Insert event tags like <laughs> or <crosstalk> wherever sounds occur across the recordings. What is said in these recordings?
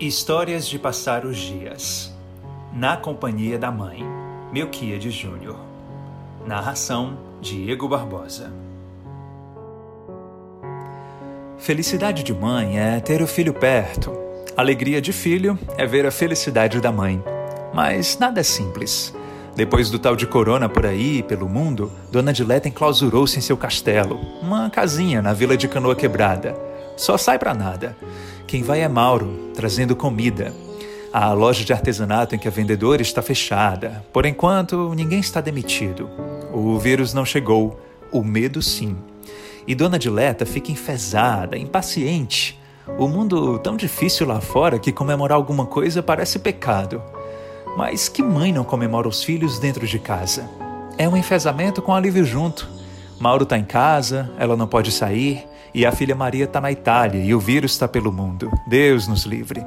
Histórias de passar os dias. Na companhia da mãe, Melquíade Júnior. Narração: Diego Barbosa. Felicidade de mãe é ter o filho perto. Alegria de filho é ver a felicidade da mãe. Mas nada é simples. Depois do tal de corona por aí, pelo mundo, Dona Dileta enclausurou-se em seu castelo, uma casinha na vila de Canoa Quebrada. Só sai para nada. Quem vai é Mauro, trazendo comida. A loja de artesanato em que a vendedora está fechada. Por enquanto, ninguém está demitido. O vírus não chegou, o medo sim. E Dona Dileta fica enfesada, impaciente. O mundo tão difícil lá fora que comemorar alguma coisa parece pecado. Mas que mãe não comemora os filhos dentro de casa? É um enfesamento com alívio junto. Mauro está em casa, ela não pode sair, e a filha Maria está na Itália e o vírus está pelo mundo. Deus nos livre.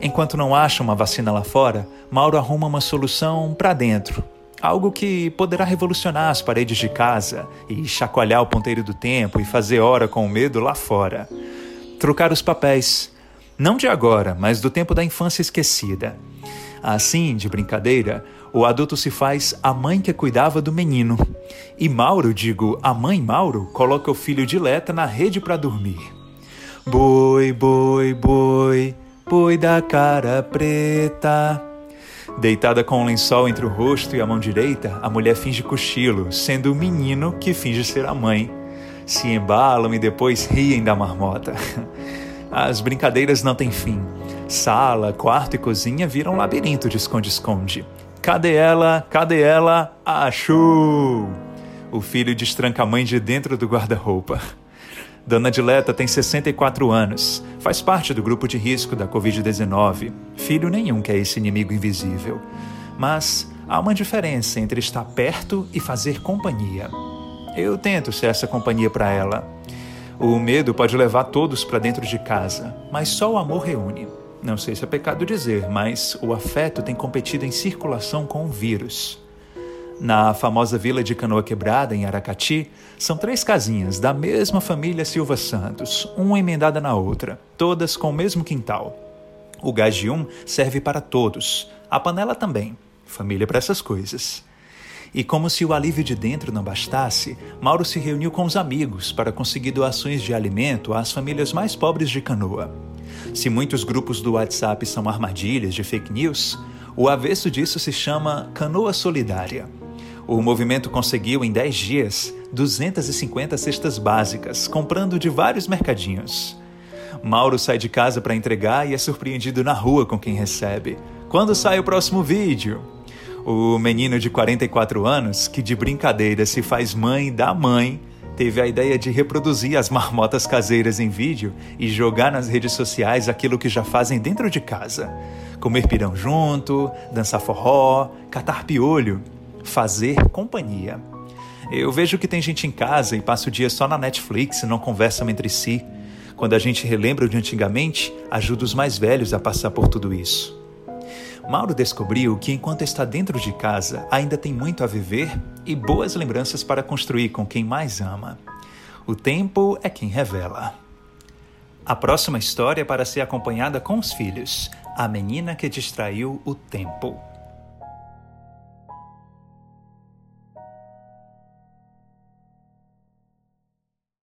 Enquanto não acha uma vacina lá fora, Mauro arruma uma solução para dentro. Algo que poderá revolucionar as paredes de casa e chacoalhar o ponteiro do tempo e fazer hora com o medo lá fora. Trocar os papéis. Não de agora, mas do tempo da infância esquecida. Assim, de brincadeira, o adulto se faz a mãe que cuidava do menino. E Mauro, digo, a mãe Mauro, coloca o filho de Leta na rede para dormir. Boi, boi, boi, boi da cara preta. Deitada com um lençol entre o rosto e a mão direita, a mulher finge cochilo, sendo o menino que finge ser a mãe. Se embalam e depois riem da marmota. <laughs> As brincadeiras não têm fim. Sala, quarto e cozinha viram um labirinto de esconde-esconde. Cadê ela? Cadê ela? Achou! O filho destranca a mãe de dentro do guarda-roupa. Dona Dileta tem 64 anos, faz parte do grupo de risco da Covid-19. Filho nenhum quer esse inimigo invisível. Mas há uma diferença entre estar perto e fazer companhia. Eu tento ser essa companhia para ela. O medo pode levar todos para dentro de casa, mas só o amor reúne. Não sei se é pecado dizer, mas o afeto tem competido em circulação com o vírus. Na famosa vila de Canoa Quebrada, em Aracati, são três casinhas da mesma família Silva Santos, uma emendada na outra, todas com o mesmo quintal. O gás de um serve para todos, a panela também. Família para essas coisas. E como se o alívio de dentro não bastasse, Mauro se reuniu com os amigos para conseguir doações de alimento às famílias mais pobres de Canoa. Se muitos grupos do WhatsApp são armadilhas de fake news, o avesso disso se chama Canoa Solidária. O movimento conseguiu, em 10 dias, 250 cestas básicas, comprando de vários mercadinhos. Mauro sai de casa para entregar e é surpreendido na rua com quem recebe. Quando sai o próximo vídeo? O menino de 44 anos, que de brincadeira se faz mãe da mãe, teve a ideia de reproduzir as marmotas caseiras em vídeo e jogar nas redes sociais aquilo que já fazem dentro de casa. Comer pirão junto, dançar forró, catar piolho, fazer companhia. Eu vejo que tem gente em casa e passa o dia só na Netflix e não conversam entre si. Quando a gente relembra de antigamente, ajuda os mais velhos a passar por tudo isso. Mauro descobriu que enquanto está dentro de casa, ainda tem muito a viver e boas lembranças para construir com quem mais ama. O tempo é quem revela. A próxima história é para ser acompanhada com os filhos: A Menina que Distraiu o Tempo.